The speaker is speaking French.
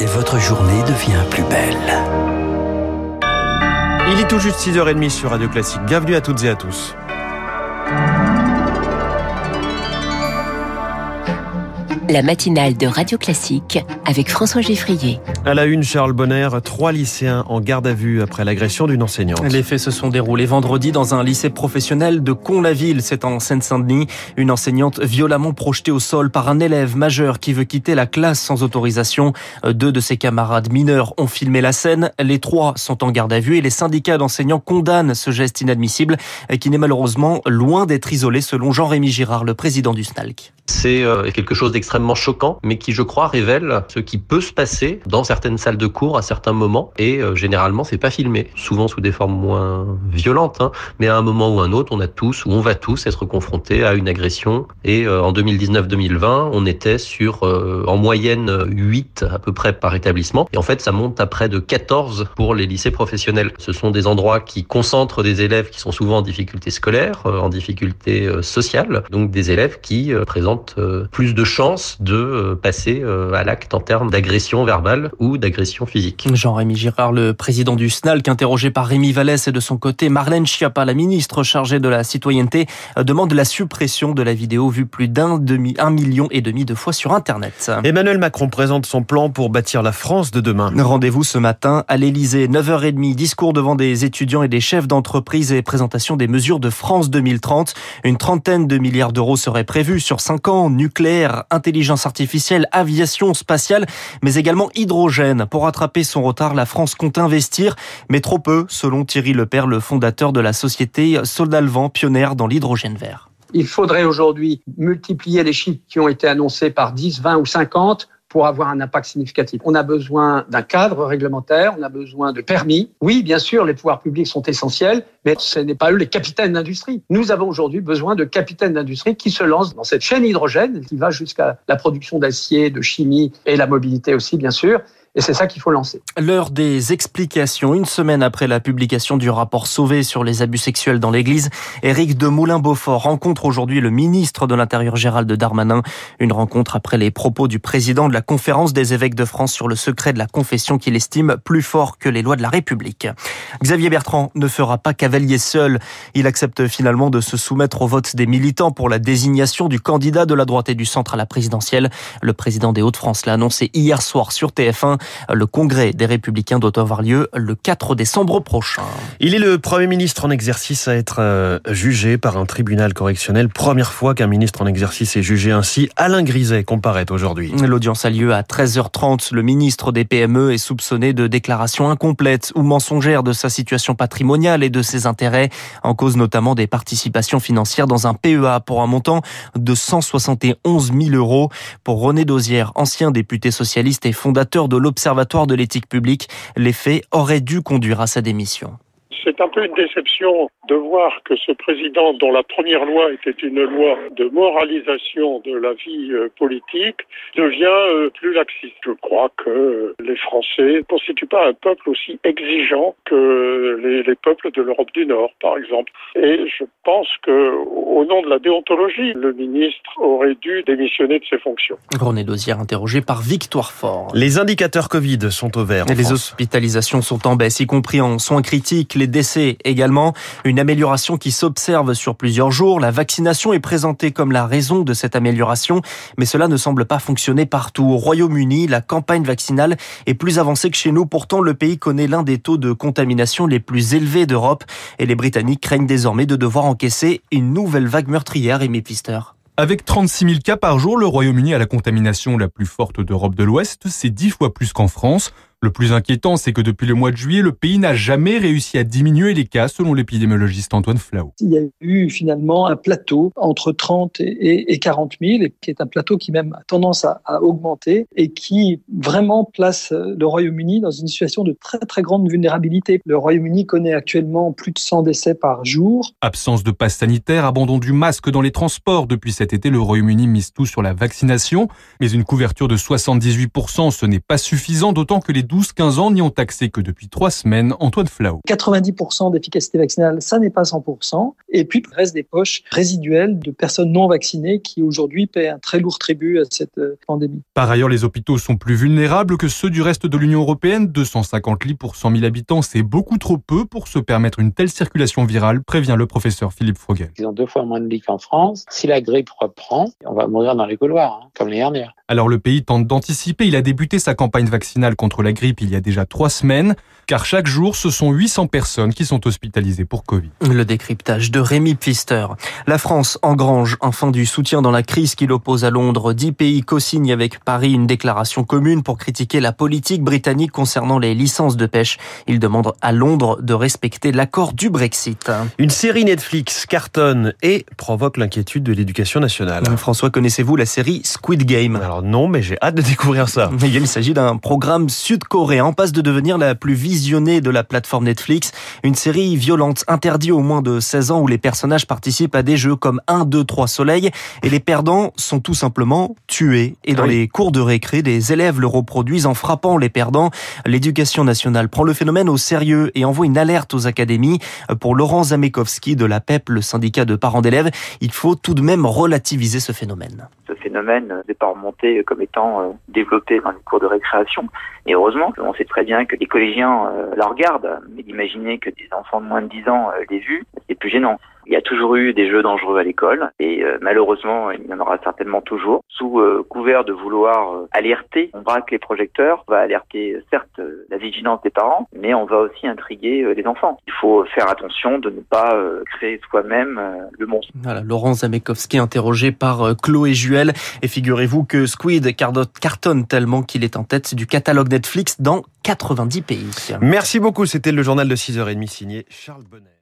et votre journée devient plus belle. Il est tout juste 6h30 sur Radio Classique. Bienvenue à toutes et à tous. La matinale de Radio Classique avec François Geffrier. À la une, Charles Bonner, trois lycéens en garde à vue après l'agression d'une enseignante. Les faits se sont déroulés vendredi dans un lycée professionnel de Con-la-Ville, c'est en Seine-Saint-Denis. Une enseignante violemment projetée au sol par un élève majeur qui veut quitter la classe sans autorisation. Deux de ses camarades mineurs ont filmé la scène. Les trois sont en garde à vue et les syndicats d'enseignants condamnent ce geste inadmissible qui n'est malheureusement loin d'être isolé selon Jean-Rémy Girard, le président du SNALC. C'est euh, quelque chose d'extrêmement choquant, mais qui, je crois, révèle ce qui peut se passer dans certaines salles de cours à certains moments. Et euh, généralement, c'est pas filmé, souvent sous des formes moins violentes. Hein. Mais à un moment ou un autre, on a tous ou on va tous être confrontés à une agression. Et euh, en 2019-2020, on était sur en moyenne 8 à peu près par établissement. Et en fait, ça monte à près de 14 pour les lycées professionnels. Ce sont des endroits qui concentrent des élèves qui sont souvent en difficulté scolaire, en difficulté sociale, donc des élèves qui présentent euh, plus de chances de euh, passer euh, à l'acte en termes d'agression verbale ou d'agression physique. Jean-Rémy Girard, le président du SNALC, interrogé par Rémi Vallès et de son côté Marlène Schiappa, la ministre chargée de la citoyenneté, demande la suppression de la vidéo vue plus d'un demi, un million et demi de fois sur Internet. Emmanuel Macron présente son plan pour bâtir la France de demain. Rendez-vous ce matin à l'Elysée, 9h30, discours devant des étudiants et des chefs d'entreprise et présentation des mesures de France 2030. Une trentaine de milliards d'euros seraient prévus sur 5 nucléaire, intelligence artificielle, aviation spatiale, mais également hydrogène. Pour rattraper son retard, la France compte investir, mais trop peu, selon Thierry Lepère, le fondateur de la société Soldalvent, pionnière dans l'hydrogène vert. Il faudrait aujourd'hui multiplier les chiffres qui ont été annoncés par 10, 20 ou 50 pour avoir un impact significatif. On a besoin d'un cadre réglementaire, on a besoin de permis. Oui, bien sûr, les pouvoirs publics sont essentiels, mais ce n'est pas eux les capitaines d'industrie. Nous avons aujourd'hui besoin de capitaines d'industrie qui se lancent dans cette chaîne hydrogène qui va jusqu'à la production d'acier, de chimie et la mobilité aussi, bien sûr. Et c'est ça qu'il faut lancer. L'heure des explications. Une semaine après la publication du rapport Sauvé sur les abus sexuels dans l'Église, Éric de Moulin-Beaufort rencontre aujourd'hui le ministre de l'Intérieur Gérald Darmanin. Une rencontre après les propos du président de la conférence des évêques de France sur le secret de la confession qu'il estime plus fort que les lois de la République. Xavier Bertrand ne fera pas cavalier seul. Il accepte finalement de se soumettre au vote des militants pour la désignation du candidat de la droite et du centre à la présidentielle. Le président des Hauts-de-France l'a annoncé hier soir sur TF1. Le congrès des Républicains doit avoir lieu le 4 décembre prochain. Il est le Premier ministre en exercice à être euh, jugé par un tribunal correctionnel. Première fois qu'un ministre en exercice est jugé ainsi. Alain Griset comparaît aujourd'hui. L'audience a lieu à 13h30. Le ministre des PME est soupçonné de déclarations incomplètes ou mensongères de sa situation patrimoniale et de ses intérêts, en cause notamment des participations financières dans un PEA pour un montant de 171 000 euros. Pour René Dosière, ancien député socialiste et fondateur de l'Observatoire de l'éthique publique, les faits auraient dû conduire à sa démission. C'est un peu une déception de voir que ce président, dont la première loi était une loi de moralisation de la vie euh, politique, devient euh, plus laxiste. Je crois que les Français ne constituent pas un peuple aussi exigeant que les, les peuples de l'Europe du Nord, par exemple. Et je pense que, au nom de la déontologie, le ministre aurait dû démissionner de ses fonctions. René Dosière interrogé par Victoire Fort. Les indicateurs Covid sont au vert. les hospitalisations sont en baisse, y compris en soins critiques. Les décès également. Une amélioration qui s'observe sur plusieurs jours. La vaccination est présentée comme la raison de cette amélioration, mais cela ne semble pas fonctionner partout. Au Royaume-Uni, la campagne vaccinale est plus avancée que chez nous. Pourtant, le pays connaît l'un des taux de contamination les plus élevés d'Europe et les Britanniques craignent désormais de devoir encaisser une nouvelle vague meurtrière et Pfister. Avec 36 000 cas par jour, le Royaume-Uni a la contamination la plus forte d'Europe de l'Ouest. C'est dix fois plus qu'en France. Le plus inquiétant, c'est que depuis le mois de juillet, le pays n'a jamais réussi à diminuer les cas, selon l'épidémiologiste Antoine Flau. Il y a eu finalement un plateau entre 30 et 40 000, qui est un plateau qui même a tendance à, augmenter et qui vraiment place le Royaume-Uni dans une situation de très très grande vulnérabilité. Le Royaume-Uni connaît actuellement plus de 100 décès par jour. Absence de passe sanitaire, abandon du masque dans les transports. Depuis cet été, le Royaume-Uni mise tout sur la vaccination, mais une couverture de 78%, ce n'est pas suffisant, d'autant que les 12-15 ans n'y ont accès que depuis trois semaines. Antoine Flau. 90% d'efficacité vaccinale, ça n'est pas 100%. Et puis, il reste des poches résiduelles de personnes non vaccinées qui aujourd'hui paient un très lourd tribut à cette euh, pandémie. Par ailleurs, les hôpitaux sont plus vulnérables que ceux du reste de l'Union européenne. 250 lits pour 100 000 habitants, c'est beaucoup trop peu pour se permettre une telle circulation virale, prévient le professeur Philippe Frogel. Ils ont deux fois moins de lits qu'en France. Si la grippe reprend, on va mourir dans les couloirs, hein, comme les dernières. Alors le pays tente d'anticiper. Il a débuté sa campagne vaccinale contre la grippe il y a déjà trois semaines, car chaque jour, ce sont 800 personnes qui sont hospitalisées pour Covid. Le décryptage de Rémi Pfister. La France engrange enfin du soutien dans la crise qui l'oppose à Londres. Dix pays co-signent avec Paris une déclaration commune pour critiquer la politique britannique concernant les licences de pêche. Ils demandent à Londres de respecter l'accord du Brexit. Une série Netflix cartonne et provoque l'inquiétude de l'éducation nationale. François, connaissez-vous la série Squid Game? Alors non, mais j'ai hâte de découvrir ça. Il s'agit d'un programme sud-coréen en passe de devenir la plus visionnée de la plateforme Netflix. Une série violente, interdite aux moins de 16 ans où les personnages participent à des jeux comme 1, 2, 3 soleil et les perdants sont tout simplement tués. Et dans les cours de récré, des élèves le reproduisent en frappant les perdants. L'éducation nationale prend le phénomène au sérieux et envoie une alerte aux académies. Pour Laurent Zamekowski de la PEP, le syndicat de parents d'élèves, il faut tout de même relativiser ce phénomène. Ce phénomène n'est pas remonté comme étant euh, développé dans les cours de récréation. Et heureusement, on sait très bien que les collégiens la regardent, mais d'imaginer que des enfants de moins de 10 ans euh, l'aient vu, c'est plus gênant. Il y a toujours eu des jeux dangereux à l'école et euh, malheureusement il y en aura certainement toujours. Sous euh, couvert de vouloir euh, alerter, on braque les projecteurs, on va alerter certes la vigilance des parents, mais on va aussi intriguer les enfants. Il faut faire attention de ne pas créer soi-même le monstre. Voilà, Laurent Zamekowski interrogé par Chloé Juel et figurez-vous que Squid cartonne tellement qu'il est en tête du catalogue Netflix dans 90 pays. Merci beaucoup, c'était le journal de 6h30 signé Charles Bonnet.